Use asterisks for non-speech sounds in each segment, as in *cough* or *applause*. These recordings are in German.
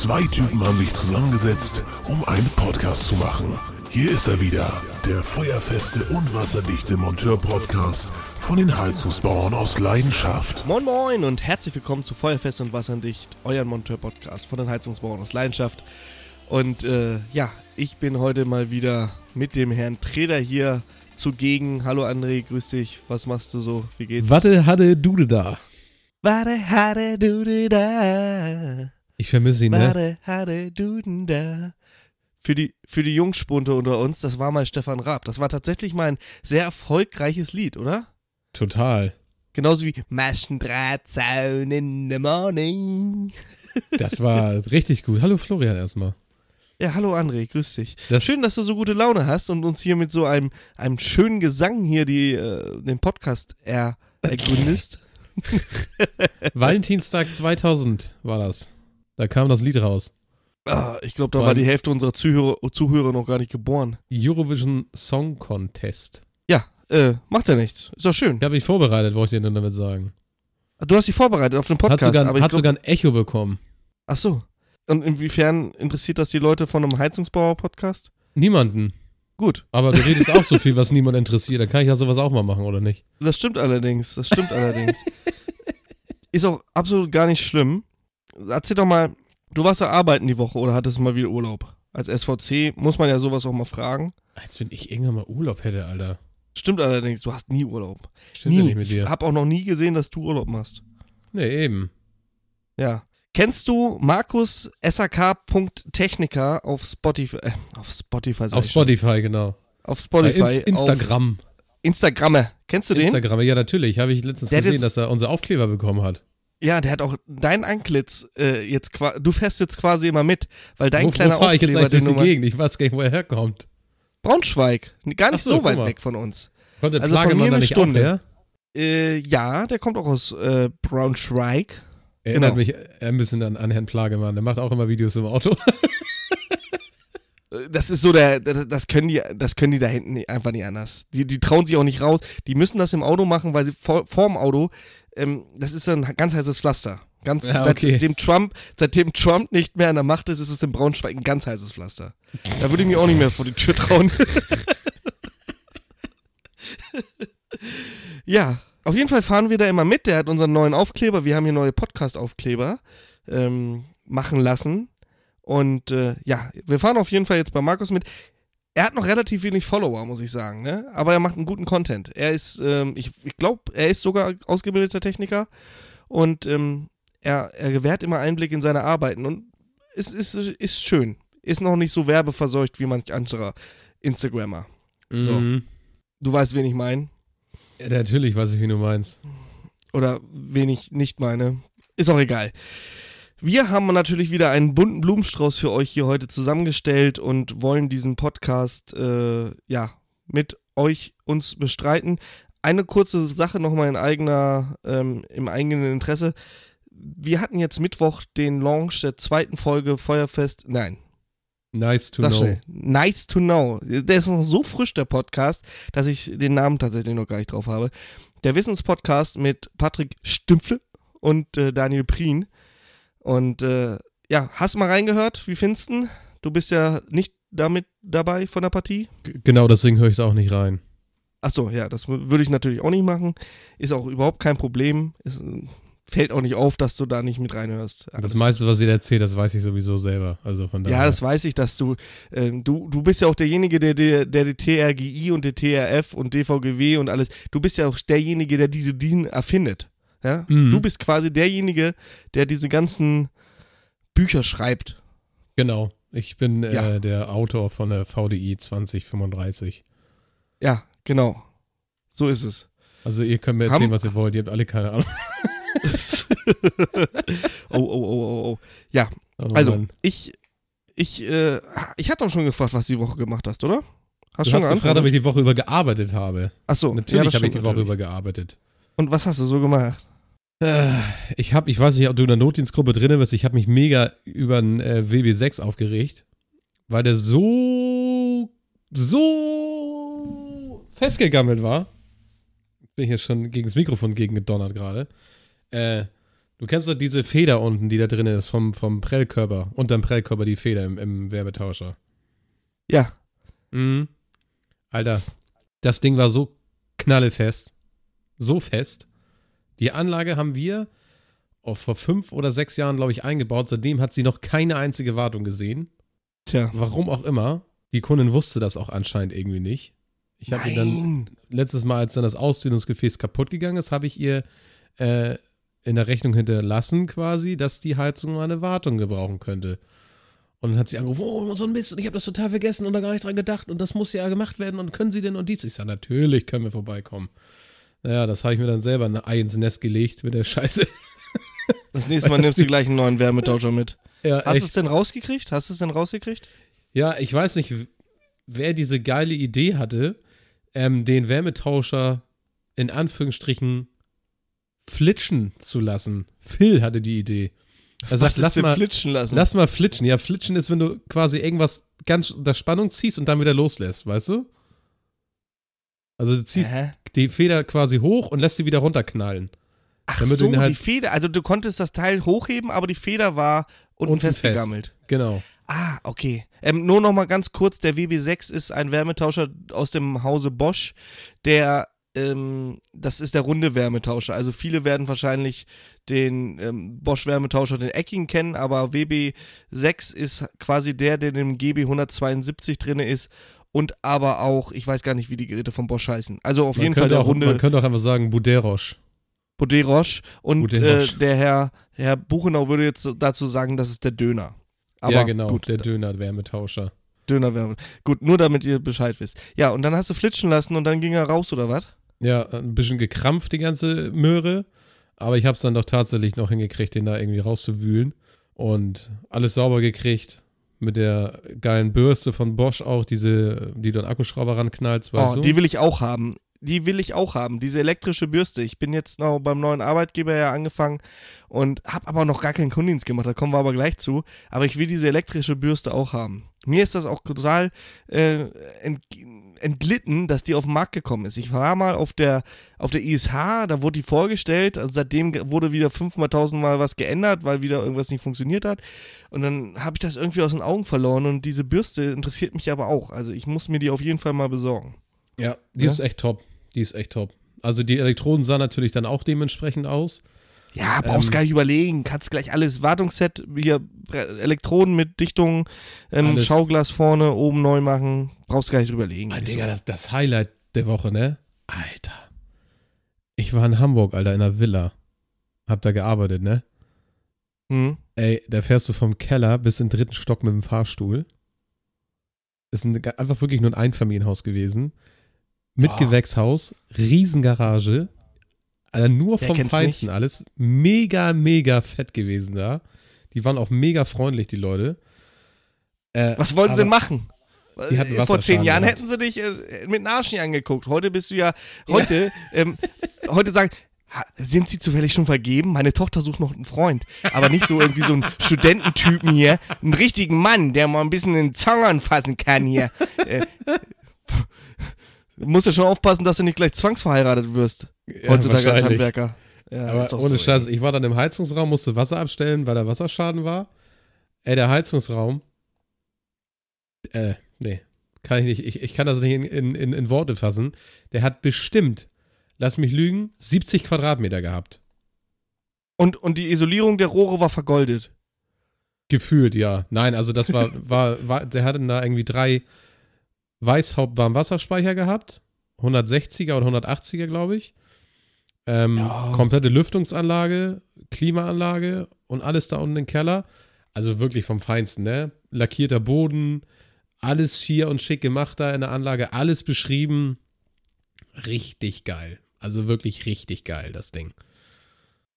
Zwei Typen haben sich zusammengesetzt, um einen Podcast zu machen. Hier ist er wieder, der feuerfeste und wasserdichte Monteur-Podcast von den Heizungsbauern aus Leidenschaft. Moin Moin und herzlich willkommen zu Feuerfest und Wasserdicht, euren Monteur-Podcast von den Heizungsbauern aus Leidenschaft. Und äh, ja, ich bin heute mal wieder mit dem Herrn Treder hier zugegen. Hallo André, grüß dich. Was machst du so? Wie geht's? Warte, hatte Dude da. Warte, hatte du da. Ich vermisse ihn, ne? Warte, hatte du da. Für die, für die Jungspunte unter uns, das war mal Stefan Raab. Das war tatsächlich mal ein sehr erfolgreiches Lied, oder? Total. Genauso wie Maschendrahtzaun in the morning. *laughs* Das war richtig gut. Hallo Florian erstmal. Ja, hallo André, grüß dich. Das- Schön, dass du so gute Laune hast und uns hier mit so einem, einem schönen Gesang hier die, äh, den Podcast er, ergründest. *laughs* Valentinstag 2000 war das. Da kam das Lied raus. Ah, ich glaube, da War die Hälfte unserer Zuhörer, Zuhörer noch gar nicht geboren. Eurovision Song Contest. Ja, äh, macht ja nichts. Ist doch schön. Ich habe mich vorbereitet, wollte ich dir damit sagen. Du hast dich vorbereitet auf den Hat Podcast, sogar, aber ich hat glaub, sogar ein Echo bekommen. Ach so. Und inwiefern interessiert das die Leute von einem Heizungsbauer-Podcast? Niemanden. Gut, Aber du redest auch so *laughs* viel, was niemand interessiert. Dann kann ich ja sowas auch mal machen, oder nicht? das stimmt allerdings. Das stimmt allerdings. *laughs* Ist auch absolut gar nicht schlimm. Erzähl doch mal, du warst ja arbeiten die Woche oder hattest mal wieder Urlaub? Als SVC muss man ja sowas auch mal fragen. Als wenn ich irgendwann mal Urlaub hätte, Alter. Stimmt allerdings, du hast nie Urlaub. Stimmt nie. ja nicht mit Ich dir. habe auch noch nie gesehen, dass du Urlaub machst. Nee, eben. Ja. Kennst du Markus SAK.Techniker auf Spotify? Äh, auf Spotify. sag Auf ich schon. Spotify, genau. Auf Spotify. Bei Inst Instagram. Instagramme. Kennst du den? Instagram, ja natürlich. Habe ich letztens Der gesehen, dass er unsere Aufkleber bekommen hat. Ja, der hat auch dein Antlitz äh, jetzt Du fährst jetzt quasi immer mit, weil dein wo kleiner wo fahre ich jetzt eigentlich durch die Gegend? Ich weiß gar nicht, wo er herkommt. Braunschweig. Gar nicht so, so, weit weg von uns. Kommt der Also von Plagemann mir da eine nicht Stunde. auch her? Äh, ja, der kommt auch aus äh, Braunschweig. Erinnert Genau. mich ein bisschen an, an Herrn Plagemann. Der macht auch immer Videos im Auto. *laughs* Das ist so der, das können die, das können die da hinten einfach nicht anders. Die, die trauen sich auch nicht raus. Die müssen das im Auto machen, weil sie vor, vorm Auto, ähm, das ist ein ganz heißes Pflaster. Ganz, Ja, okay. seitdem Trump, seitdem Trump nicht mehr an der Macht ist, ist es in Braunschweig ein ganz heißes Pflaster. Da würde ich mich auch nicht mehr vor die Tür trauen. *laughs* ja, auf jeden Fall fahren wir da immer mit. Der hat unseren neuen Aufkleber. Wir haben hier neue Podcast-Aufkleber ähm, machen lassen. Und äh, ja, wir fahren auf jeden Fall jetzt bei Markus mit. Er hat noch relativ wenig Follower, muss ich sagen, ne? Aber er macht einen guten Content. Er ist, ähm, ich, ich glaube, er ist sogar ausgebildeter Techniker und ähm, er, er gewährt immer Einblick in seine Arbeiten und es ist, ist schön. Ist noch nicht so werbeverseucht wie manch anderer Instagrammer. So. Mhm. Du weißt, wen ich meine. Ja, natürlich weiß ich, wie du meinst. Oder wen ich nicht meine. Ist auch egal. Wir haben natürlich wieder einen bunten Blumenstrauß für euch hier heute zusammengestellt und wollen diesen Podcast äh, ja mit euch uns bestreiten. Eine kurze Sache nochmal in eigener, ähm, im eigenen Interesse. Wir hatten jetzt Mittwoch den Launch der zweiten Folge Feuerfest. Nein, Nice to sag know. schnell. Nice to know. Der ist noch so frisch, der Podcast, dass ich den Namen tatsächlich noch gar nicht drauf habe. Der Wissenspodcast mit Patrick Stümpfle und äh, Daniel Prien. Und äh, ja, hast mal reingehört? Wie findest du? Du bist ja nicht damit dabei von der Partie. G- Genau, deswegen höre ich da auch nicht rein. Achso, ja, das wür- würde ich natürlich auch nicht machen. Ist auch überhaupt kein Problem. Ist, äh, fällt auch nicht auf, dass du da nicht mit reinhörst. Das Alles meiste, was ihr erzählt, das weiß ich sowieso selber. Also von daher. Ja, das weiß ich, dass du, ähm, du, du bist ja auch derjenige, der, der, der die TRGI und die TRF und DVGW und alles, du bist ja auch derjenige, der diese DIN erfindet. Ja? Mhm. Du bist quasi derjenige, der diese ganzen Bücher schreibt. Genau. Ich bin äh, Ja. der Autor von der VDI 2035. Ja, genau. So ist es. Also ihr könnt mir erzählen, Haben- was ihr wollt. Ihr habt alle keine Ahnung. *laughs* *laughs* oh, oh, oh, oh, oh. Ja, Oh also, Mann. ich, ich, äh, ich hatte auch schon gefragt, was du die Woche gemacht hast, oder? Hast Du schon hast gefragt, ob ich die Woche über gearbeitet habe. Achso, Natürlich habe ich die Woche über gearbeitet. Und was hast du so gemacht? Äh, Ich habe, ich weiß nicht, ob du in der Notdienstgruppe drin bist, ich habe mich mega über den äh, WB6 aufgeregt, weil der so, so festgegammelt war. Bin ich jetzt schon gegen das Mikrofon gegen gedonnert gerade. Äh, Du kennst doch diese Feder unten, die da drin ist, vom, vom Prellkörper. Unterm Prellkörper die Feder im, im Wärmetauscher. Ja. Mhm. Alter, das Ding war so knallefest. So fest. Die Anlage haben wir oh, vor fünf oder sechs Jahren, glaube ich, eingebaut. Seitdem hat sie noch keine einzige Wartung gesehen. Tja. Warum auch immer. Die Kundin wusste das auch anscheinend irgendwie nicht. Ich habe ihr dann letztes Mal, als dann das Ausdehnungsgefäß kaputt gegangen ist, habe ich ihr äh, in der Rechnung hinterlassen quasi, dass die Heizung mal eine Wartung gebrauchen könnte. Und dann hat sie angerufen, oh, so ein Mist, und ich habe das total vergessen und da gar nicht dran gedacht und das muss ja gemacht werden und können Sie denn und dies? Ich sage, natürlich können wir vorbeikommen. Naja, das habe ich mir dann selber ein Ei ins Nest gelegt mit der Scheiße. *laughs* Das nächste Mal nimmst du gleich einen neuen Wärmetauscher mit. Ja, Hast du es denn rausgekriegt? Hast du es denn rausgekriegt? Ja, ich weiß nicht, wer diese geile Idee hatte, ähm, den Wärmetauscher in Anführungsstrichen flitschen zu lassen. Phil hatte die Idee. Er sagt, lass mal, flitschen lassen? lass mal flitschen. Ja, flitschen ist, wenn du quasi irgendwas ganz unter Spannung ziehst und dann wieder loslässt, weißt du? Also du ziehst Hä? die Feder quasi hoch und lässt sie wieder runterknallen. Ach damit du so, halt- die Feder. Also du konntest das Teil hochheben, aber die Feder war unten, Unten fest. festgegammelt. Genau. Ah, okay. Ähm, nur noch mal ganz kurz, der WB6 ist ein Wärmetauscher aus dem Hause Bosch, der, ähm, das ist der runde Wärmetauscher. Also viele werden wahrscheinlich den ähm, Bosch Wärmetauscher, den eckigen kennen, aber WB6 ist quasi der, der in dem GB 172 drin ist und aber auch, ich weiß gar nicht, wie die Geräte von Bosch heißen. Also auf Man jeden Fall der auch, runde Man könnte auch einfach sagen Buderosch. Baudet Roche und Baudet äh, der Herr, Herr Buchenau würde jetzt dazu sagen, das ist der Döner. Aber ja, genau, gut, der Döner-Wärmetauscher. Dönerwärme. Gut, nur damit ihr Bescheid wisst. Ja, und dann hast du flitschen lassen und dann ging er raus, oder was? Ja, ein bisschen gekrampft, die ganze Möhre. Aber ich habe es dann doch tatsächlich noch hingekriegt, den da irgendwie rauszuwühlen. Und alles sauber gekriegt. Mit der geilen Bürste von Bosch auch, diese, die du an Akkuschrauber ranknallst, weißt Oh, du? die will ich auch haben. Die will ich auch haben, diese elektrische Bürste. Ich bin jetzt noch beim neuen Arbeitgeber ja angefangen und habe aber noch gar keinen Kundendienst gemacht, da kommen wir aber gleich zu. Aber ich will diese elektrische Bürste auch haben. Mir ist das auch total äh, ent entglitten, dass die auf den Markt gekommen ist. Ich war mal auf der, auf der ISH, da wurde die vorgestellt, also seitdem wurde wieder fünfmal, tausendmal was geändert, weil wieder irgendwas nicht funktioniert hat. Und dann habe ich das irgendwie aus den Augen verloren und diese Bürste interessiert mich aber auch. Also ich muss mir die auf jeden Fall mal besorgen. ja, die Ja? ist echt top. Die ist echt top. Also die Elektroden sahen natürlich dann auch dementsprechend aus. Ja, brauchst Ähm, gar nicht überlegen. Kannst gleich alles, Wartungsset, hier Elektroden mit Dichtung, ähm. Schauglas vorne, oben neu machen. Brauchst gar nicht überlegen. Ah, Ist Digga, so. das, das Highlight der Woche, ne? Alter. Ich war in Hamburg, Alter, in einer Villa. Hab da gearbeitet, ne? Hm? Ey, da fährst du vom Keller bis in den dritten Stock mit dem Fahrstuhl. Ist ein, einfach wirklich nur ein Einfamilienhaus gewesen. Mit Ah. Gewächshaus, Riesengarage. Alter, nur Wer vom Feinsten alles. Mega, mega fett gewesen da. Die waren auch mega freundlich, die Leute. Äh, Was wollten sie machen? Vor zehn Jahren gehabt. hätten sie dich äh, mit Arsch nicht angeguckt. Heute bist du ja, heute, ähm, heute sagen, "Ha, sind sie zufällig schon vergeben? Meine Tochter sucht noch einen Freund. Aber nicht so irgendwie so einen *laughs* Studententypen hier. Einen richtigen Mann, der mal ein bisschen in den Zang anfassen kann hier. *laughs* Äh, *laughs* musst ja schon aufpassen, dass du nicht gleich zwangsverheiratet wirst. Ja, heutzutage als. Handwerker. Ja, Aber ohne so, Scheiß, ich war dann im Heizungsraum, musste Wasser abstellen, weil da Wasserschaden war. Ey, der Heizungsraum. Äh, nee. Kann ich nicht. Ich, ich kann das nicht in, in, in, in Worte fassen. Der hat bestimmt, lass mich lügen, 70 Quadratmeter gehabt. Und, und die Isolierung der Rohre war vergoldet. Gefühlt, ja. Nein, also das war, *laughs* war, war der hatte da irgendwie drei Weißhaupt-Warmwasserspeicher gehabt. 160er oder 180er, glaube ich. Ähm, Ja. Komplette Lüftungsanlage, Klimaanlage und alles da unten im Keller. Also wirklich vom Feinsten, ne? Lackierter Boden, alles schier und schick gemacht da in der Anlage, alles beschrieben. Richtig geil. Also wirklich richtig geil, das Ding.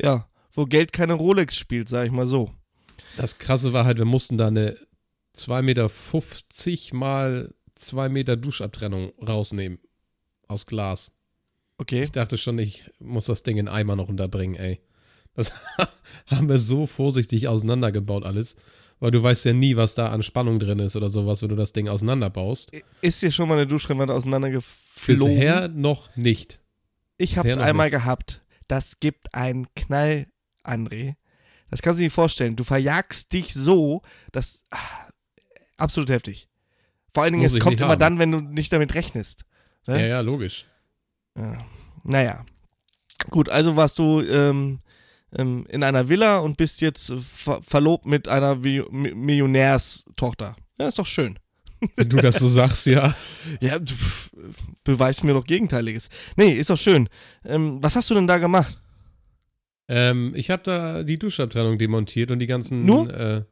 Ja, wo Geld keine Rolex spielt, sag ich mal so. Das krasse war halt, wir mussten da eine 2,50 Meter mal 2 Meter Duschabtrennung rausnehmen. Aus Glas. Okay. Ich dachte schon, ich muss das Ding in Eimer noch unterbringen, ey. Das *laughs* haben wir so vorsichtig auseinandergebaut alles. Weil du weißt ja nie, was da an Spannung drin ist oder sowas, wenn du das Ding auseinanderbaust. Ist dir schon mal eine Duschrennwand auseinandergeflogen? Bisher noch nicht. ich hab's einmal gehabt. Das gibt einen Knall, André. Das kannst du dir nicht vorstellen. Du verjagst dich so, dass. Ah, absolut heftig. Vor allen Dingen, Muss es kommt nicht immer haben. dann, wenn du nicht damit rechnest. Ne? Ja, ja, logisch. Ja. Naja. Gut, also warst du ähm, ähm, in einer Villa und bist jetzt ver verlobt mit einer Vi Mi- Millionärstochter. Ja, ist doch schön. Wenn du das so sagst, ja. *laughs* Ja, du, pf, beweis mir doch Gegenteiliges. Nee, ist doch schön. Ähm, was hast du denn da gemacht? Ähm, ich habe da die Duschabtrennung demontiert und die ganzen. Nur? Äh,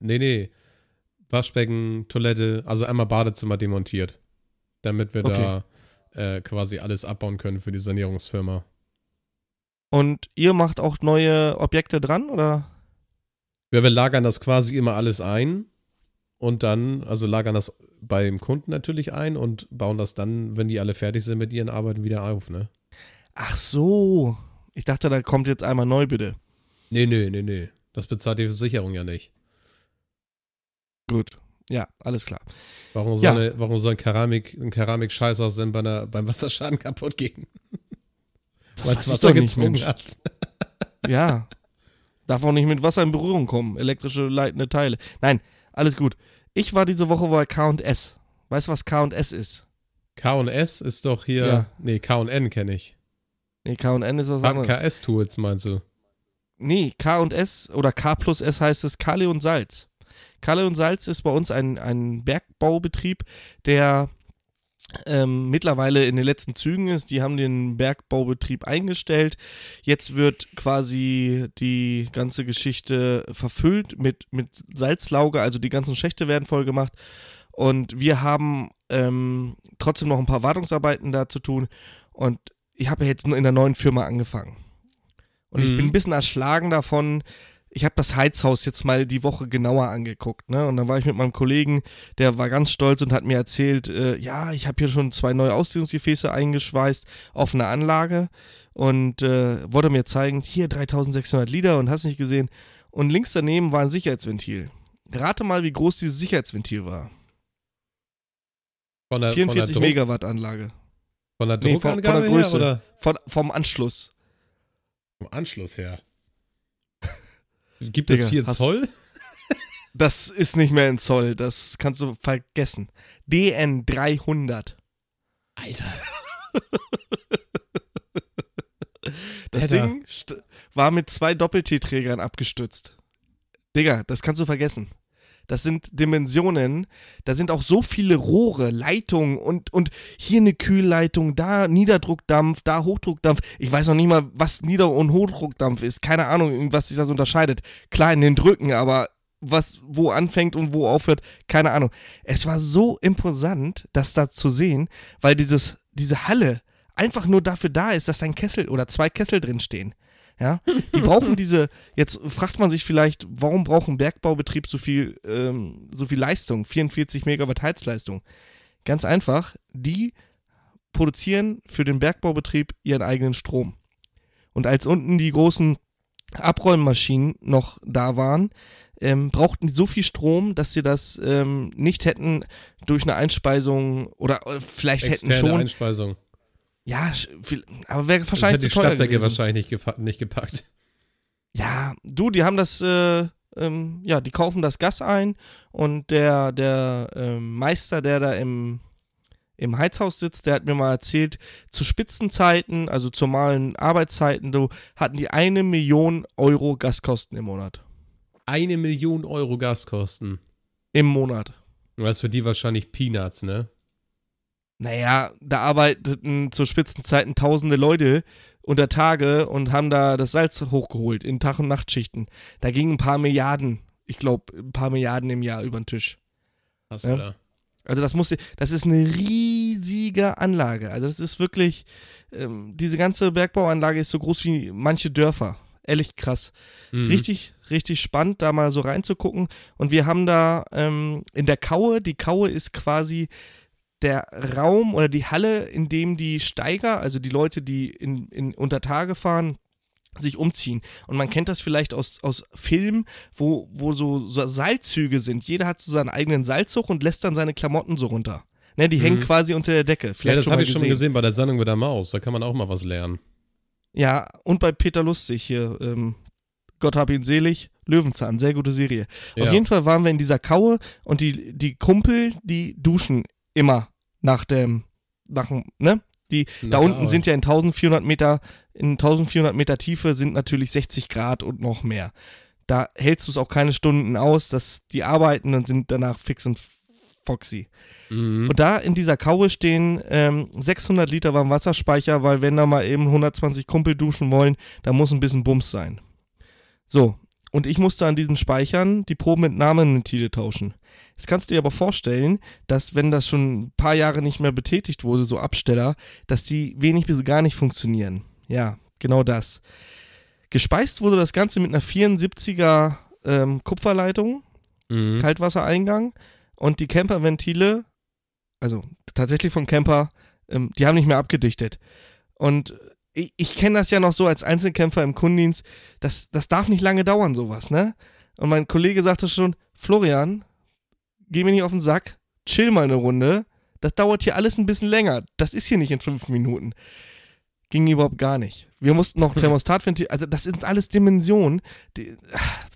nee, nee. Waschbecken, Toilette, also einmal Badezimmer demontiert. Damit wir Okay. da äh, quasi alles abbauen können für die Sanierungsfirma. Und ihr macht auch neue Objekte dran, oder? Ja, wir lagern das quasi immer alles ein und dann, also lagern das beim Kunden natürlich ein und bauen das dann, wenn die alle fertig sind mit ihren Arbeiten, wieder auf, ne? Ach so. Ich dachte, da kommt jetzt einmal neu, bitte. Nee, nee, nee, nee. Das bezahlt die Versicherung ja nicht. Gut. Ja, alles klar. Warum soll, Ja. eine, warum soll ein Keramik, ein Keramik-Scheißhaus denn bei einer, beim Wasserschaden kaputt gehen? Weil es Wasser doch nicht, hat. *laughs* Ja. Darf auch nicht mit Wasser in Berührung kommen. Elektrische leitende Teile. Nein, alles gut. Ich war diese Woche bei K&S. Weißt du, was K&S ist? K&S ist doch hier, Ja. nee, K&N kenne ich. Nee, K&N ist was anderes. KS-Tools meinst du? Nee, K&S oder K plus S heißt es Kalle und Salz. Kalle und Salz ist bei uns ein, ein Bergbaubetrieb, der ähm, mittlerweile in den letzten Zügen ist. Die haben den Bergbaubetrieb eingestellt. Jetzt wird quasi die ganze Geschichte verfüllt mit, mit Salzlauge, also die ganzen Schächte werden voll gemacht. Und wir haben ähm, trotzdem noch ein paar Wartungsarbeiten da zu tun. Und ich habe ja jetzt nur in der neuen Firma angefangen. Und ich Mhm. bin ein bisschen erschlagen davon. Ich habe das Heizhaus jetzt mal die Woche genauer angeguckt, ne? Und dann war ich mit meinem Kollegen, der war ganz stolz und hat mir erzählt, äh, ja, ich habe hier schon zwei neue Ausdehnungsgefäße eingeschweißt auf eine Anlage und äh, wollte mir zeigen, hier 3600 Liter und hast nicht gesehen. Und links daneben war ein Sicherheitsventil. Rate mal, wie groß dieses Sicherheitsventil war. Von der, 44 von der, Megawatt Anlage. von der Nee, von- von der Druckangabe Größe. her oder Von, vom Anschluss. vom Anschluss her? Gibt es Digga, 4 hast- Zoll? *laughs* Das ist nicht mehr in Zoll, das kannst du vergessen. DN 300. Alter. *laughs* Das Alter. Ding war mit zwei Doppel-T-Trägern abgestützt. Digga, das kannst du vergessen. Das sind Dimensionen, da sind auch so viele Rohre, Leitungen und, und hier eine Kühlleitung, da Niederdruckdampf, da Hochdruckdampf. Ich weiß noch nicht mal, was Nieder- und Hochdruckdampf ist. Keine Ahnung, was sich das unterscheidet. Klar in den Drücken, aber was wo anfängt und wo aufhört, keine Ahnung. Es war so imposant, das da zu sehen, weil dieses, diese Halle einfach nur dafür da ist, dass da ein Kessel oder zwei Kessel drin stehen. Ja, die brauchen *laughs* diese, jetzt fragt man sich vielleicht, warum braucht ein Bergbaubetrieb so viel, ähm, so viel Leistung, 44 Megawatt Heizleistung? Ganz einfach, die produzieren für den Bergbaubetrieb ihren eigenen Strom. Und als unten die großen Abräummaschinen noch da waren, ähm, brauchten die so viel Strom, dass sie das ähm, nicht hätten durch eine Einspeisung oder äh, vielleicht hätten Externe schon. Einspeisung. Ja, viel- aber wäre Das wahrscheinlich hätte zu die teuer gewesen. wahrscheinlich nicht, nicht gepackt. Ja, du, die haben das, äh, ähm, ja, die kaufen das Gas ein und der, der ähm, Meister, der da im, im Heizhaus sitzt, der hat mir mal erzählt, zu Spitzenzeiten, also zu normalen Arbeitszeiten, du, hatten die eine Million Euro Gaskosten im Monat. Eine Million Euro Gaskosten. Im Monat. Das ist für die wahrscheinlich Peanuts, ne? Naja, da arbeiteten zu Spitzenzeiten tausende Leute unter Tage und haben da das Salz hochgeholt in Tag- und Nachtschichten. Da gingen ein paar Milliarden, ich glaube, ein paar Milliarden im Jahr über den Tisch. Hast Ja. du da. Also das muss, das ist eine riesige Anlage. Also das ist wirklich, ähm, diese ganze Bergbauanlage ist so groß wie manche Dörfer. Ehrlich krass. Mhm. Richtig, richtig spannend, da mal so reinzugucken. Und wir haben da ähm, in der Kaue, die Kaue ist quasi der Raum oder die Halle, in dem die Steiger, also die Leute, die in, in unter Tage fahren, sich umziehen. Und man kennt das vielleicht aus, aus Filmen, wo, wo so, so Seilzüge sind. Jeder hat so seinen eigenen Seilzug und lässt dann seine Klamotten so runter. Ne, die Mhm. hängen quasi unter der Decke. Vielleicht Ja, das habe ich schon gesehen. gesehen bei der Sendung mit der Maus. Da kann man auch mal was lernen. Ja, und bei Peter Lustig hier, ähm, Gott hab ihn selig, Löwenzahn, sehr gute Serie. Auf Ja. jeden Fall waren wir in dieser Kaue und die, die Kumpel, die duschen immer nach dem, nach dem, ne? Die, da unten sind ja in 1400 Meter, in 1400 Meter Tiefe sind natürlich 60 Grad und noch mehr. Da hältst du es auch keine Stunden aus, dass die arbeiten und sind danach fix und foxy. Mhm. Und da in dieser Kaue stehen ähm, 600 Liter Warmwasserspeicher, weil wenn da mal eben 120 Kumpel duschen wollen, da muss ein bisschen Bums sein. So, und ich musste an diesen Speichern die Probenentnahmeventile tauschen. Jetzt kannst du dir aber vorstellen, dass wenn das schon ein paar Jahre nicht mehr betätigt wurde, so Absteller, dass die wenig bis gar nicht funktionieren. Ja, genau das. Gespeist wurde das Ganze mit einer 74er ähm, Kupferleitung, Mhm. Kaltwassereingang und die Camperventile, also tatsächlich vom Camper, ähm, die haben nicht mehr abgedichtet. Und ich, ich kenne das ja noch so als Einzelkämpfer im Kundendienst, das, das darf nicht lange dauern, sowas, ne? Und mein Kollege sagte schon, Florian, geh mir nicht auf den Sack, chill mal eine Runde, das dauert hier alles ein bisschen länger, das ist hier nicht in fünf Minuten. Ging überhaupt gar nicht. Wir mussten noch *laughs* Thermostatventil, also das sind alles Dimensionen, die,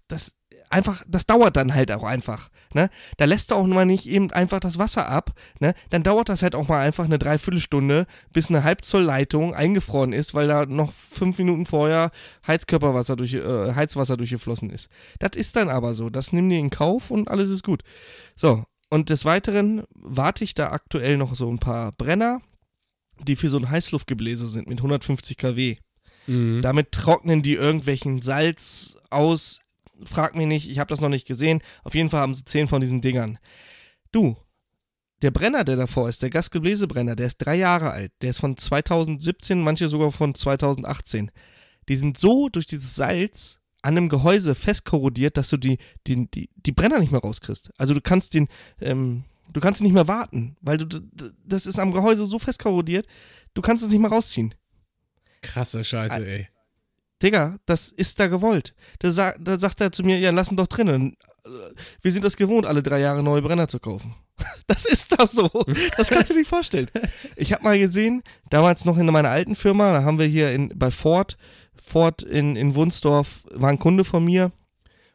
das einfach, das dauert dann halt auch einfach. Ne? Da lässt du auch mal nicht eben einfach das Wasser ab. Ne? Dann dauert das halt auch mal einfach eine Dreiviertelstunde, bis eine Halbzollleitung eingefroren ist, weil da noch fünf Minuten vorher Heizkörperwasser durch, äh, Heizwasser durchgeflossen ist. Das ist dann aber so. Das nehmen die in Kauf und alles ist gut. So, und des Weiteren warte ich da aktuell noch so ein paar Brenner, die für so ein Heißluftgebläse sind mit 150 kW. Mhm. Damit trocknen die irgendwelchen Salz aus. Frag mich nicht, ich habe das noch nicht gesehen. Auf jeden Fall haben sie zehn von diesen Dingern. Du, der Brenner, der davor ist, der Gasgebläsebrenner, der ist drei Jahre alt. Der ist von 2017, manche sogar von 2018. Die sind so durch dieses Salz an einem Gehäuse festkorrodiert, dass du die, die, die, die Brenner nicht mehr rauskriegst. Also du kannst den, ähm, du kannst ihn nicht mehr warten, weil du, das ist am Gehäuse so festkorrodiert, du kannst es nicht mehr rausziehen. Krasse Scheiße, ey. Digga, das ist da gewollt. Da, sa da sagt er zu mir, ja, lass ihn doch drinnen. Wir sind das gewohnt, alle drei Jahre neue Brenner zu kaufen. *laughs* Das ist das so. Das kannst du dir nicht vorstellen. Ich habe mal gesehen, damals noch in meiner alten Firma, da haben wir hier in, bei Ford, Ford in, in Wunsdorf, war ein Kunde von mir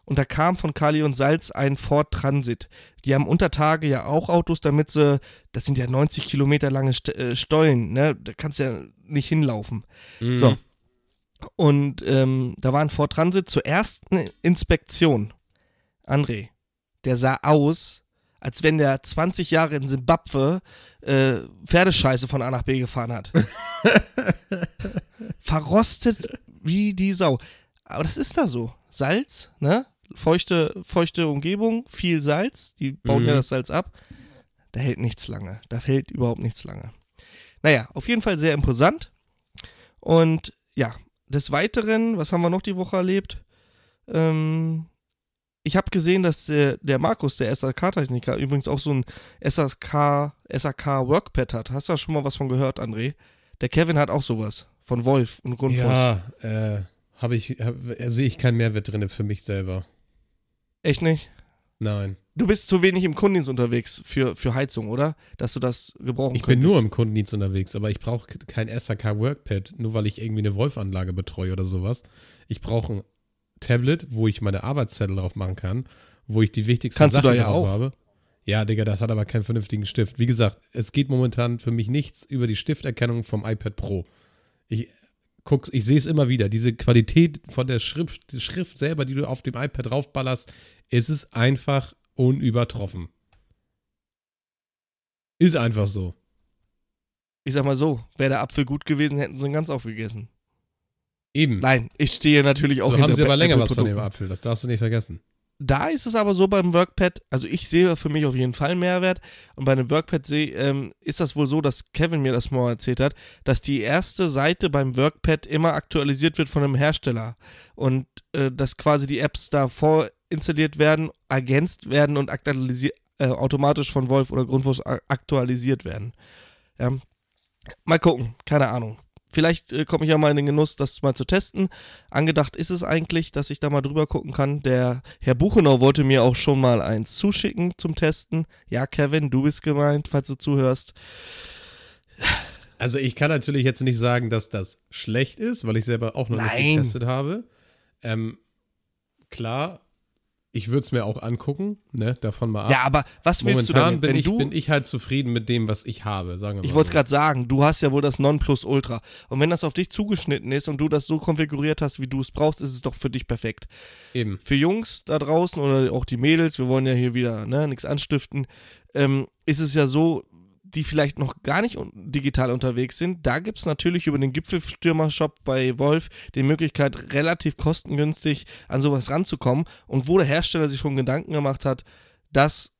und da kam von Kali und Salz ein Ford Transit. Die haben unter Tage ja auch Autos, damit sie, das sind ja 90 Kilometer lange St äh, Stollen, ne? Da kannst du ja nicht hinlaufen. Mhm. So. Und ähm, da war ein Ford Transit zur ersten Inspektion. André, der sah aus, als wenn der 20 Jahre in Simbabwe äh, Pferdescheiße von A nach B gefahren hat. *laughs* Verrostet wie die Sau. Aber das ist da so. Salz, ne? Feuchte, feuchte Umgebung, viel Salz. Die bauen Mhm. ja das Salz ab. Da hält nichts lange. Da hält überhaupt nichts lange. Naja, auf jeden Fall sehr imposant. Und ja, des Weiteren, was haben wir noch die Woche erlebt? Ähm, ich habe gesehen, dass der, der Markus, der SAK-Techniker, übrigens auch so ein SAK, SAK Workpad hat. Hast du da schon mal was von gehört, André? Der Kevin hat auch sowas. Von Wolf und Grundfos. Ja, äh, habe ich, hab, sehe ich keinen Mehrwert drin für mich selber. Echt nicht? Nein. Du bist zu wenig im Kundendienst unterwegs für, für Heizung, oder? Dass du das gebrauchen Ich bin könntest. nur im Kundendienst unterwegs, aber ich brauche kein SAK Workpad, nur weil ich irgendwie eine Wolf-Anlage betreue oder sowas. Ich brauche ein Tablet, wo ich meine Arbeitszettel drauf machen kann, wo ich die wichtigsten Kannst du Sachen da ja drauf auch. habe. Ja, Digga, das hat aber keinen vernünftigen Stift. Wie gesagt, es geht momentan für mich nichts über die Stifterkennung vom iPad Pro. Ich guck's, ich sehe es immer wieder. Diese Qualität von der Schrift, die Schrift selber, die du auf dem iPad draufballerst, ist es einfach unübertroffen. Ist einfach so. Ich sag mal so, wäre der Apfel gut gewesen, hätten sie ihn ganz aufgegessen. Eben. Nein, ich stehe natürlich auch so haben hinter sie aber länger was von dem. Apfel. Das darfst du nicht vergessen. Da ist es aber so beim Workpad, also ich sehe für mich auf jeden Fall einen Mehrwert. Und bei einem Workpad seh, ähm, ist das wohl so, dass Kevin mir das mal erzählt hat, dass die erste Seite beim Workpad immer aktualisiert wird von einem Hersteller. Und äh, dass quasi die Apps da vorinstalliert werden, ergänzt werden und aktualisi äh, automatisch von Wolf oder Grundfos a- aktualisiert werden. Ja. Mal gucken, keine Ahnung. Vielleicht äh, komme ich ja mal in den Genuss, das mal zu testen. Angedacht ist es eigentlich, dass ich da mal drüber gucken kann. Der Herr Buchenau wollte mir auch schon mal eins zuschicken zum Testen. Ja, Kevin, du bist gemeint, falls du zuhörst. Also ich kann natürlich jetzt nicht sagen, dass das schlecht ist, weil ich selber auch noch Nein. nicht getestet habe. Ähm, klar, ich würde es mir auch angucken, ne, davon mal ab. Ja, aber was willst du Momentan damit? bin, Wenn ich, du, bin ich halt zufrieden mit dem, was ich habe, sagen wir mal Ich wollte es gerade sagen, du hast ja wohl das Nonplusultra. Und wenn das auf dich zugeschnitten ist und du das so konfiguriert hast, wie du es brauchst, ist es doch für dich perfekt. Eben. Für Jungs da draußen oder auch die Mädels, wir wollen ja hier wieder ne, nichts anstiften, ähm, ist es ja so, die vielleicht noch gar nicht digital unterwegs sind, da gibt es natürlich über den Gipfelstürmer-Shop bei Wolf die Möglichkeit, relativ kostengünstig an sowas ranzukommen. Und wo der Hersteller sich schon Gedanken gemacht hat, dass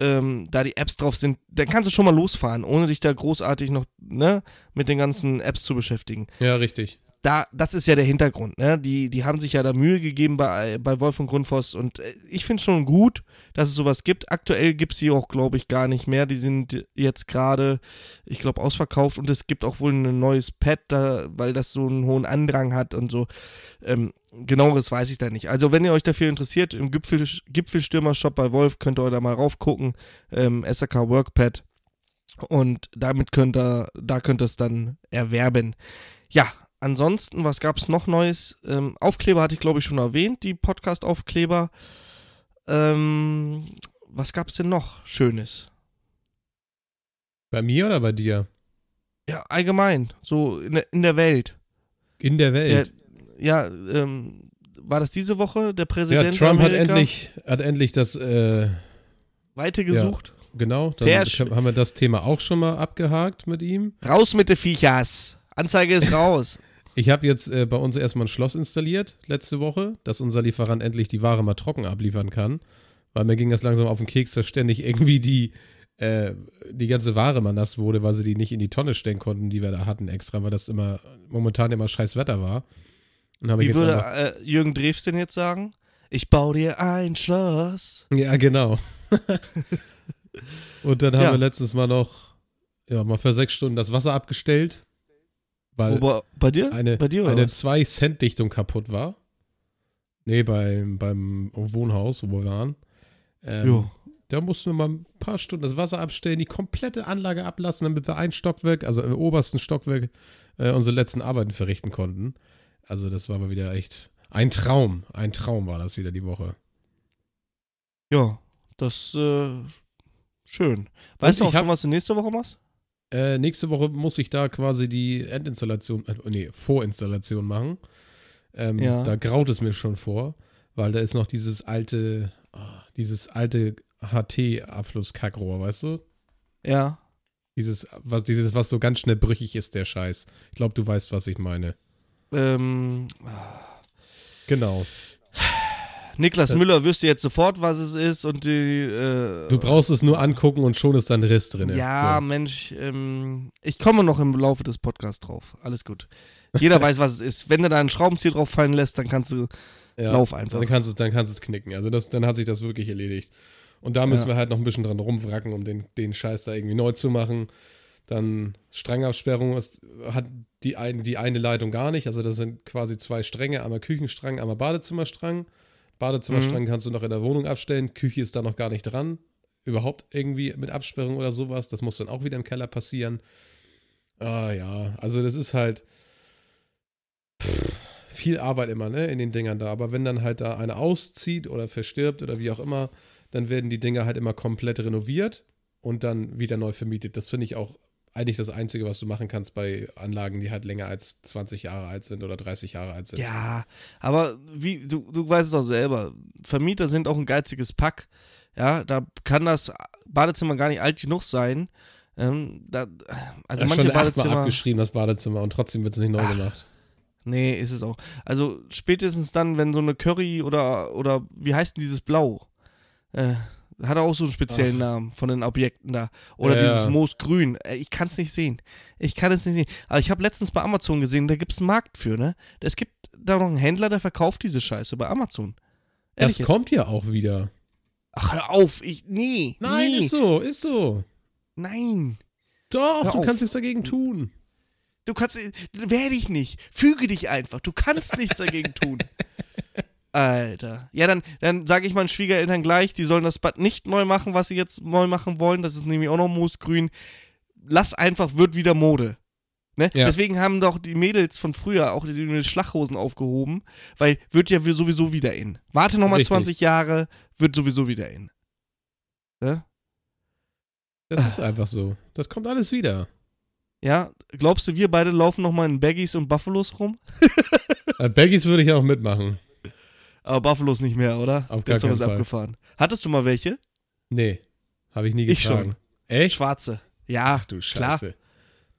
ähm, da die Apps drauf sind, dann kannst du schon mal losfahren, ohne dich da großartig noch ne, mit den ganzen Apps zu beschäftigen. Ja, richtig. Da, das ist ja der Hintergrund, ne? Die, die haben sich ja da Mühe gegeben bei, bei Wolf und Grundfos und äh, ich finde es schon gut, dass es sowas gibt. Aktuell gibt es sie auch, glaube ich, gar nicht mehr. Die sind jetzt gerade, ich glaube, ausverkauft und es gibt auch wohl ein neues Pad, da, weil das so einen hohen Andrang hat und so. Ähm, genaueres weiß ich da nicht. Also, wenn ihr euch dafür interessiert, im Gipfel, Gipfelstürmer-Shop bei Wolf könnt ihr da mal raufgucken. Ähm, SAK Workpad. Und damit könnt ihr, da könnt ihr es dann erwerben. Ja, ansonsten, was gab es noch Neues? Ähm, Aufkleber hatte ich, glaube ich, schon erwähnt, die Podcast-Aufkleber. Ähm, was gab es denn noch Schönes? Bei mir oder bei dir? Ja, allgemein, so in der, in der Welt. In der Welt. Ja, ähm, war das diese Woche? Der Ja, Präsident Trump hat endlich, hat endlich das, äh, Weite gesucht. genau, dann Der haben wir das Thema auch schon mal abgehakt mit ihm. Raus mit den Viechers. Anzeige ist *laughs* raus. Ich habe jetzt äh, bei uns erstmal ein Schloss installiert, letzte Woche, dass unser Lieferant endlich die Ware mal trocken abliefern kann. Weil mir ging das langsam auf den Keks, dass ständig irgendwie die, äh, die ganze Ware mal nass wurde, weil sie die nicht in die Tonne stellen konnten, die wir da hatten extra, weil das immer momentan immer scheiß Wetter war. Wie würde einfach, äh, Jürgen Drews denn jetzt sagen? Ich baue dir ein Schloss. Ja, genau. *laughs* Und dann haben Ja. wir letztens mal noch, ja, mal für sechs Stunden das Wasser abgestellt, weil Wo, bei dir? eine, bei dir eine was? 2-Cent-Dichtung kaputt war. Nee, beim, beim Wohnhaus, wo wir waren. Ähm, Jo. Da mussten wir mal ein paar Stunden das Wasser abstellen, die komplette Anlage ablassen, damit wir ein Stockwerk, also im obersten Stockwerk, äh, unsere letzten Arbeiten verrichten konnten. Also das war mal wieder echt ein Traum. Ein Traum war das wieder die Woche. Ja, das äh, schön. Weißt Und du auch schon, was du nächste Woche machst? Äh, nächste Woche muss ich da quasi die Endinstallation, äh, nee, Vorinstallation machen. Ähm, Ja. Da graut es mir schon vor, weil da ist noch dieses alte, ah, dieses alte HT-Abflusskackrohr, weißt du? Ja. Dieses was, dieses, was so ganz schnell brüchig ist, der Scheiß. Ich glaube, du weißt, was ich meine. Ähm, Genau. Niklas Das- Müller wüsste jetzt sofort, was es ist und die. Äh, Du brauchst es nur angucken und schon ist da ein Riss drin. Ja, So. Mensch, ähm, ich komme noch im Laufe des Podcasts drauf. Alles gut. Jeder *laughs* weiß, was es ist. Wenn du da einen Schraubenzieher drauf fallen lässt, dann kannst du. Ja, Lauf einfach. Dann kannst, du, es- dann kannst es knicken. Also das, dann hat sich das wirklich erledigt. Und da müssen Ja. wir halt noch ein bisschen dran rumwracken, um den, den Scheiß da irgendwie neu zu machen. Dann Strangabsperrung ist, hat die, ein, die eine Leitung gar nicht. Also das sind quasi zwei Stränge, einmal Küchenstrang, einmal Badezimmerstrang. Badezimmerstrang kannst du noch in der Wohnung abstellen, Küche ist da noch gar nicht dran. Überhaupt irgendwie mit Absperrung oder sowas. Das muss dann auch wieder im Keller passieren. Ah ja, also das ist halt pff, viel Arbeit immer, ne, in den Dingern da. Aber wenn dann halt da einer auszieht oder verstirbt oder wie auch immer, dann werden die Dinger halt immer komplett renoviert und dann wieder neu vermietet. Das finde ich auch eigentlich das Einzige, was du machen kannst bei Anlagen, die halt länger als 20 Jahre alt sind oder 30 Jahre alt sind. Ja, aber wie, du, du weißt es doch selber. Vermieter sind auch ein geiziges Pack. Ja, da kann das Badezimmer gar nicht alt genug sein. Ähm, da, also das ist manche schon Badezimmer. abgeschrieben, das Badezimmer, und trotzdem wird es nicht neu gemacht. Nee, ist es auch. Also spätestens dann, wenn so eine Curry oder, oder wie heißt denn dieses Blau? Äh, hat auch so einen speziellen Namen von den Objekten da. Oder Ja, dieses. Moosgrün. Äh, ich kann es nicht sehen. Ich kann es nicht sehen. Aber ich habe letztens bei Amazon gesehen, da gibt es einen Markt für, ne? Es gibt da noch einen Händler, der verkauft diese Scheiße bei Amazon. Ehrlich Das jetzt? kommt ja auch wieder. Ach, hör auf. Ich, nee. Nein, nee. ist so, ist so. Nein. Doch, Hör du auf. kannst nichts dagegen tun. Du kannst, werde ich nicht. Füge dich einfach. Du kannst nichts dagegen tun. *laughs* Alter. Ja, dann, dann sage ich meinen Schwiegereltern gleich, die sollen das Bad nicht neu machen, was sie jetzt neu machen wollen. Das ist nämlich auch noch Moosgrün. Lass einfach, wird wieder Mode. Ne? Ja. Deswegen haben doch die Mädels von früher auch die, die Schlachhosen aufgehoben, weil wird ja sowieso wieder in. Warte nochmal Richtig. 20 Jahre, wird sowieso wieder in. Ne? Das ist einfach so. Das kommt alles wieder. Ja, glaubst du, wir beide laufen nochmal in Baggies und Buffalos rum? Äh, Baggies würde ich auch mitmachen. Aber Buffalos nicht mehr, oder? Auf gar ist keinen Fall. abgefahren. Hattest du mal welche? Nee, habe ich nie Ich getragen. schon. Echt? Schwarze. Ja, Ach du klar. Scheiße.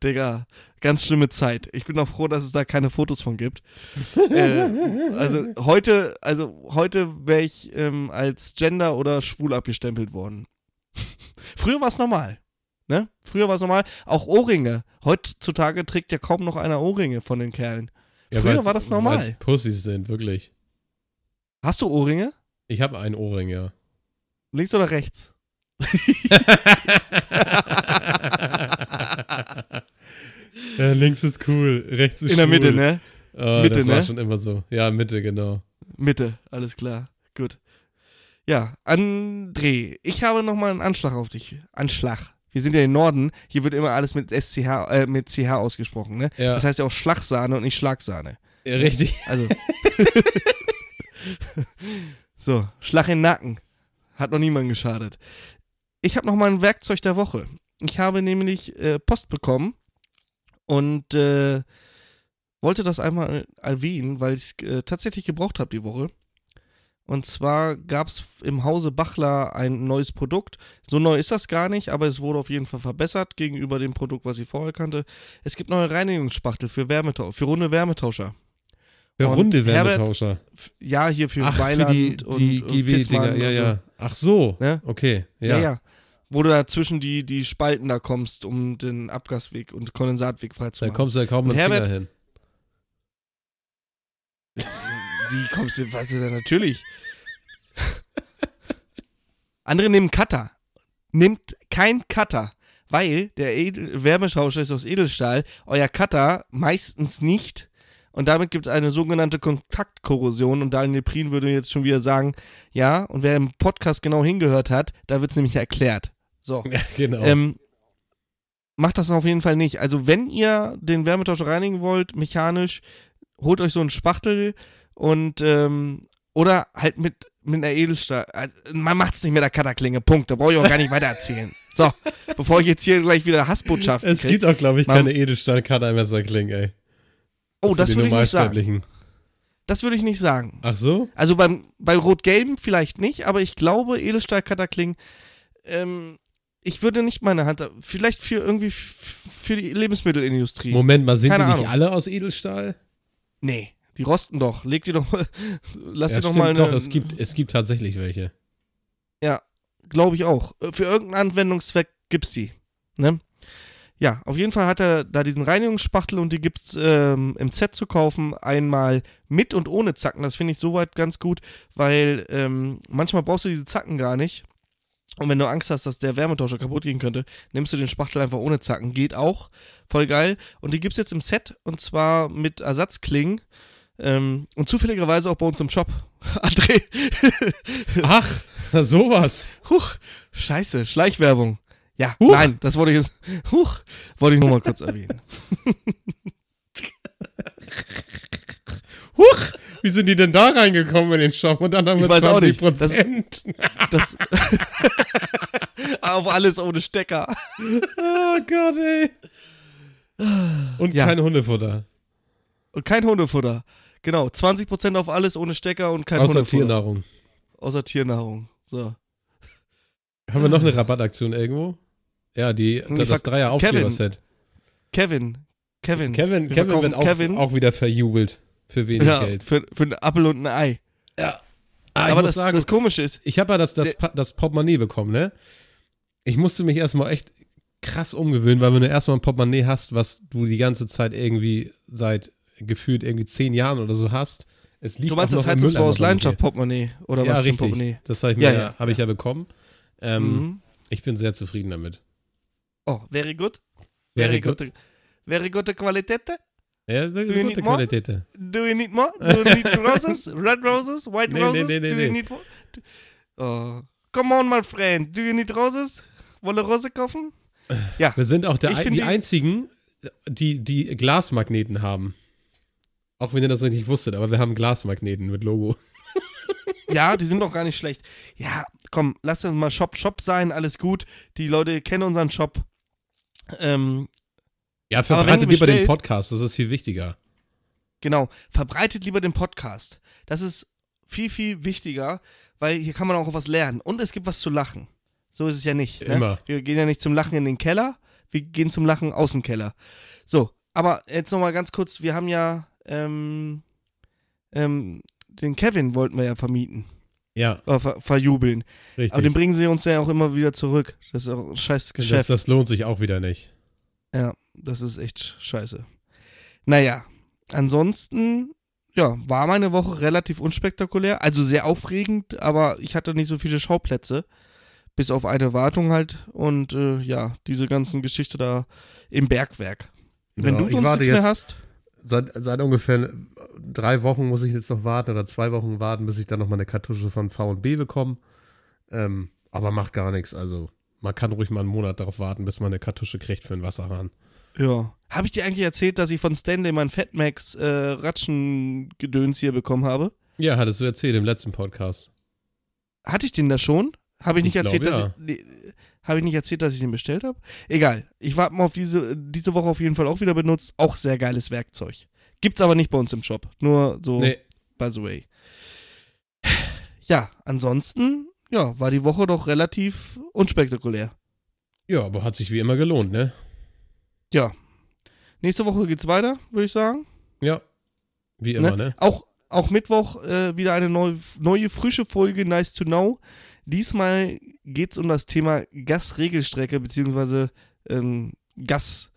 Digga, ganz schlimme Zeit. Ich bin auch froh, dass es da keine Fotos von gibt. *laughs* äh, also heute, also heute wäre ich ähm, als Gender oder schwul abgestempelt worden. *laughs* Früher war es normal. Ne? Früher war es normal. Auch Ohrringe. Heutzutage trägt ja kaum noch einer Ohrringe von den Kerlen. Ja, Früher war das normal. Pussys sind, wirklich. Hast du Ohrringe? Ich habe einen Ohrring, ja. Links oder rechts? *laughs* ja, links ist cool, rechts ist In der Mitte, ne? Oh, Mitte, das war ne? schon immer so. Ja, Mitte, genau. Mitte, alles klar. Gut. Ja, André, ich habe nochmal einen Anschlag auf dich. Anschlag. Wir sind ja im Norden, hier wird immer alles mit SCH, äh, mit CH ausgesprochen, ne? Ja, Das heißt ja auch Schlagsahne und nicht Schlagsahne. ja richtig. Also. *laughs* *laughs* so, Schlag in den Nacken. Hat noch niemand geschadet. Ich habe nochmal ein Werkzeug der Woche. Ich habe nämlich äh, Post bekommen und äh, wollte das einmal erwähnen, weil ich es äh, tatsächlich gebraucht habe die Woche. Und zwar gab es im Hause Bachler ein neues Produkt. So neu ist das gar nicht, aber es wurde auf jeden Fall verbessert gegenüber dem Produkt, was ich vorher kannte. Es gibt neue Reinigungsspachtel für, Wärmetau für runde Wärmetauscher. Der Und runde Herbert- Wärmetauscher. F- Ja, hier für Ach, für Weiland die, und, die und GW-Dinger. Ja, ja. Ach so. So. Ne? Okay, Ja. ja. ja, Wo du da zwischen die, die Spalten da kommst, um den Abgasweg und Kondensatweg Da freizumachen. kommst du ja kaum mit Herbert- Finger hin. Wie kommst du, was ist das natürlich? Andere nehmen Cutter. Nimmt kein Cutter, weil der Edel Wärmetauscher ist aus Edelstahl, euer Cutter meistens nicht. Und damit gibt es eine sogenannte Kontaktkorrosion. Und Daniel Prien würde jetzt schon wieder sagen, ja, und wer im Podcast genau hingehört hat, da wird es nämlich erklärt. So. *laughs* Ja, genau. Ähm, macht das auf jeden Fall nicht. Also, wenn ihr den Wärmetauscher reinigen wollt, mechanisch, holt euch so einen Spachtel und ähm, oder halt mit, mit einer Edelstahl. Also, man macht es nicht mit der Cutterklinge. Punkt. Da brauche ich auch gar nicht weiter erzählen. So, bevor ich jetzt hier gleich wieder Hassbotschaften es krieg. gibt auch, glaube ich, Mam- keine Edelstahl-Cuttermesserklingen, ey. Oh, das würde ich nicht sagen. Das würde ich nicht sagen. Ach so? Also beim, bei Rot-Gelben vielleicht nicht, aber ich glaube, Edelstahl-Cutterklingen, ähm, ich würde nicht meine Hand, da- vielleicht für irgendwie für die Lebensmittelindustrie. Moment mal, sind Keine die nicht Ahnung. alle aus Edelstahl? Nee, die rosten doch. Leg die doch mal, *laughs* lass ja, die doch mal eine, doch, es gibt, es gibt tatsächlich welche. glaube ich auch. Für irgendeinen Anwendungszweck gibt's die. Ne? Ja, auf jeden Fall hat er da diesen Reinigungsspachtel und die gibt's ähm, im Set zu kaufen. Einmal mit und ohne Zacken. Das finde ich soweit ganz gut, weil ähm, manchmal brauchst du diese Zacken gar nicht. Und wenn du Angst hast, dass der Wärmetauscher kaputt gehen könnte, nimmst du den Spachtel einfach ohne Zacken. Geht auch. Voll geil. Und die gibt's jetzt im Set und zwar mit Ersatzklingen. Ähm, und zufälligerweise auch bei uns im Shop. *laughs* André. Ach, sowas. Huch, scheiße, Schleichwerbung. Ja, Huch. nein, das wollte ich jetzt. Huch, wollte ich nur mal kurz *laughs* erwähnen. Huch, wie sind die denn da reingekommen in den Shop und dann haben wir Ich weiß auch 20 nicht. Das- Prozent? Das *laughs* *laughs* auf alles ohne Stecker. Oh Gott, ey. Und Ja. kein Hundefutter. Und kein Hundefutter. Genau, 20% auf alles ohne Stecker und kein Außer Hundefutter. Tiernahrung. Außer Tiernahrung. So. Haben wir noch eine Rabattaktion irgendwo? Ja, die, das, das Dreier-Aufkleber-Set. Kevin. Kevin. Kevin, Wir Kevin wird auch, Kevin. auch wieder verjubelt. Für wenig ja, Geld. für, für einen Apfel und ein Ei. Ja. Ah, Aber das, sagen, das Komische ist, ich habe ja das, das, das Portemonnaie bekommen, ne? Ich musste mich erstmal echt krass umgewöhnen, weil wenn du erstmal ein Portemonnaie hast, was du die ganze Zeit irgendwie seit gefühlt irgendwie zehn Jahren oder so hast, es liegt du meinst auch das Heizungsbau aus. Leidenschaft Portemonnaie oder ja, was für ein. Portemonnaie? Das habe ich, Ja, mir- ja, hab ich ja bekommen. Ähm, Mhm. Ich bin sehr zufrieden damit. Oh, very good. Very good. Very gute Qualität. Ja, you gute need more? Qualität. Do you need more? Do you need *laughs* roses? Red roses? White Nee, roses? nee, nee, Do nee. you need more? Oh. Come on, my friend. Do you need roses? Wolle Rose kaufen? Ja. Wir sind auch der, die die- einzigen, die, die Glasmagneten haben. Auch wenn ihr das nicht wusstet, aber wir haben Glasmagneten mit Logo. *laughs* Ja, die sind doch gar nicht schlecht. Ja, komm, lass uns mal Shop Shop sein, alles gut. Die Leute kennen unseren Shop. Ähm, Ja, verbreitet lieber den bestellt- Podcast, das ist viel wichtiger. genau, verbreitet lieber den Podcast. Das ist viel, viel wichtiger, weil hier kann man auch was lernen. Und es gibt was zu lachen. So ist es ja nicht. Ne? Immer. Wir gehen ja nicht zum Lachen in den Keller, wir gehen zum Lachen aus dem Keller. So, aber jetzt nochmal ganz kurz, wir haben ja ähm, ähm, den Kevin wollten wir ja vermieten, Ja, äh, ver verjubeln. richtig. Aber den bringen sie uns ja auch immer wieder zurück. Das ist auch ein scheiß das, Geschäft. das lohnt sich auch wieder nicht. Ja, das ist echt scheiße. Naja, ansonsten, ja, war meine Woche relativ unspektakulär. Also sehr aufregend, aber ich hatte nicht so viele Schauplätze. Bis auf eine Wartung halt. Und äh, ja, diese ganzen Geschichte da im Bergwerk. Wenn Ja, du sonst nichts mehr jetzt- hast. Seit, seit ungefähr drei Wochen muss ich jetzt noch warten oder zwei Wochen warten, bis ich dann noch mal eine Kartusche von V&B bekomme. Ähm, aber macht gar nichts. Also man kann ruhig mal einen Monat darauf warten, bis man eine Kartusche kriegt für einen Wasserhahn. Ja. Habe ich dir eigentlich erzählt, dass ich von Stanley mein Fatmax äh, Ratschengedöns hier bekommen habe? Ja, hattest du erzählt im letzten Podcast. Hatte ich den da schon? Habe ich nicht Ich erzählt, glaub, dass ich. Habe ich nicht erzählt, dass ich den bestellt habe? Egal. Ich warte mal auf diese, diese Woche auf jeden Fall auch wieder benutzt. Auch sehr geiles Werkzeug. Gibt's aber nicht bei uns im Shop. Nur so, Nee, by the way. Ja, ansonsten, ja, war die Woche doch relativ unspektakulär. ja, aber hat sich wie immer gelohnt, ne? Ja. Nächste Woche geht's weiter, würde ich sagen. Ja. Wie immer, ne? Auch, auch Mittwoch äh, wieder eine neue, neue, frische Folge Nice to Know. Diesmal geht es um das Thema Gasregelstrecke bzw. Ähm, Gas,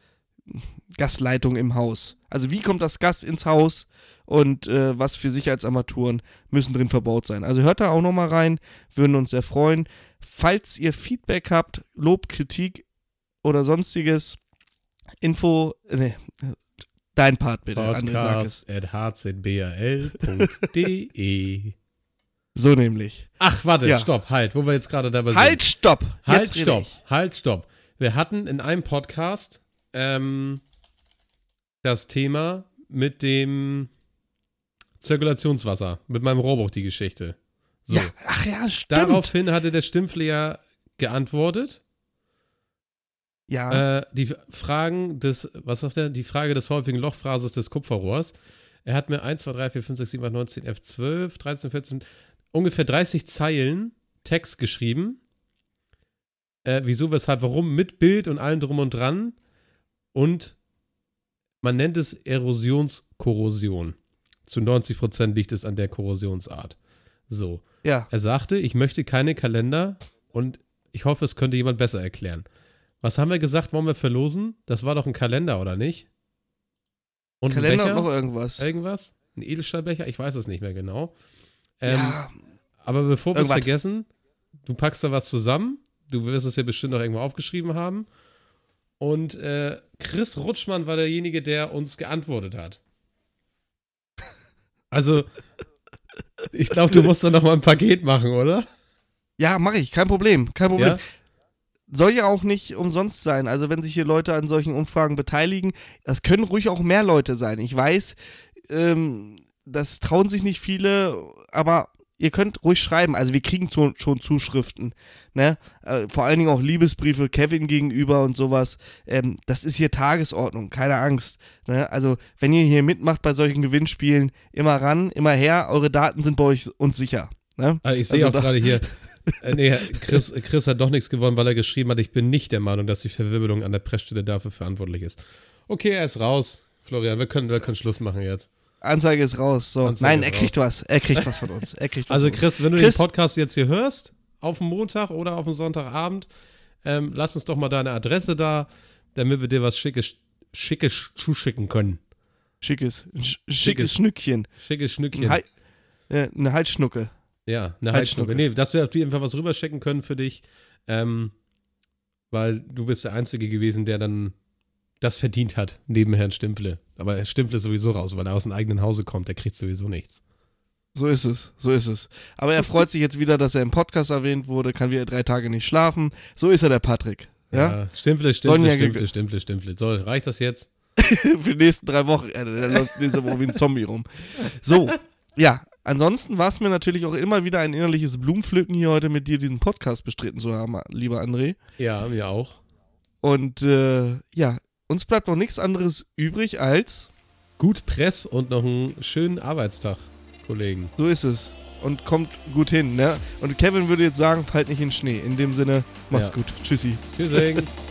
Gasleitung im Haus. Also wie kommt das Gas ins Haus und äh, was für Sicherheitsarmaturen müssen drin verbaut sein. Also hört da auch nochmal rein, würden uns sehr freuen. Falls ihr Feedback habt, Lob, Kritik oder sonstiges, Info, nee, dein Part bitte. Podcast at hzbal.de So nämlich. Ach, warte, Ja. stopp, halt, wo wir jetzt gerade dabei sind. Halt, stopp! Halt, Jetzt stopp, halt, stopp. Wir hatten in einem Podcast ähm, das Thema mit dem Zirkulationswasser, mit meinem Rohrbruch, die Geschichte. So. Ja, ach ja, stimmt. Daraufhin hatte der Stimmfleher geantwortet. ja, Äh, die Fragen des, was sagt er? Die Frage des häufigen Lochphrases des Kupferrohrs. Er hat mir 1, 2, 3, 4, 5, 6, 7, 8, 9, 10, 11, 12, 13, 14, ungefähr 30 Zeilen Text geschrieben. Äh, wieso, weshalb, warum, mit Bild und allem drum und dran. Und man nennt es Erosionskorrosion. Zu 90% liegt es an der Korrosionsart. So. ja. Er sagte, ich möchte keine Kalender und ich hoffe, es könnte jemand besser erklären. Was haben wir gesagt, wollen wir verlosen? Das war doch ein Kalender, oder nicht? Und Kalender und noch irgendwas. Irgendwas? Ein Edelstahlbecher? Ich weiß es nicht mehr genau. Ähm, ja, aber bevor wir es vergessen, du packst da was zusammen. Du wirst es ja bestimmt noch irgendwo aufgeschrieben haben. Und äh, Chris Rutschmann war derjenige, der uns geantwortet hat. *laughs* Also, ich glaube, du musst da noch mal ein Paket machen, oder? ja mache ich, kein Problem, kein Problem. Ja? Soll ja auch nicht umsonst sein. Also wenn sich hier Leute an solchen Umfragen beteiligen, das können ruhig auch mehr Leute sein. Ich weiß, ähm, das trauen sich nicht viele, aber ihr könnt ruhig schreiben. Also wir kriegen zu, schon Zuschriften, ne? Äh, vor allen Dingen auch Liebesbriefe Kevin gegenüber und sowas. Ähm, das ist hier Tagesordnung, keine Angst. Ne? Also wenn ihr hier mitmacht bei solchen Gewinnspielen, immer ran, immer her. Eure Daten sind bei euch uns sicher. Ne? Ah, ich sehe Also auch gerade hier. *laughs* Äh, nee, Chris, Chris hat doch nichts gewonnen, weil er geschrieben hat, ich bin nicht der Meinung, dass die Verwirbelung an der Pressstelle dafür verantwortlich ist. Okay, er ist raus. Florian, wir können, wir können Schluss machen jetzt. Anzeige ist raus. So. Anzeige Nein, er kriegt was. Er kriegt was von uns. Er kriegt *laughs* was Also. Chris, wenn du Chris- den Podcast jetzt hier hörst, auf dem Montag oder auf dem Sonntagabend, ähm, lass uns doch mal deine Adresse da, damit wir dir was Schickes, Schickes zuschicken können. Schickes, sch- schickes, Schickes. Schnückchen. Schickes Schnückchen. Eine Halsschnucke. Ja, eine Halsschnucke. Halsschnucke. Nee, dass wir auf jeden Fall was rüberschicken können für dich. Ähm, weil du bist der Einzige gewesen, der dann das verdient hat, neben Herrn Stimple. Aber Herr Stimple ist sowieso raus, weil er aus dem eigenen Hause kommt. Der kriegt sowieso nichts. So ist es, so ist es. Aber er freut sich jetzt wieder, dass er im Podcast erwähnt wurde, kann wieder drei Tage nicht schlafen. So ist er, der Patrick. Ja? Stimple, Sonja Stimple, ge- Stimple, Stimple, Stimple. So, reicht das jetzt? *laughs* Für die nächsten drei Wochen. Ja, der läuft nächste Woche wie ein Zombie rum. So, ja. Ansonsten war es mir natürlich auch immer wieder ein innerliches Blumenpflücken, hier heute mit dir diesen Podcast bestritten zu haben, lieber André. Ja, mir auch. Und äh, ja, uns bleibt noch nichts anderes übrig als, Gut Press und noch einen schönen Arbeitstag, Kollegen. so ist es. Und kommt gut hin, ne? Und Kevin würde jetzt sagen, fallt nicht in Schnee. In dem Sinne, macht's Ja. gut. Tschüssi. Tschüssing. *laughs*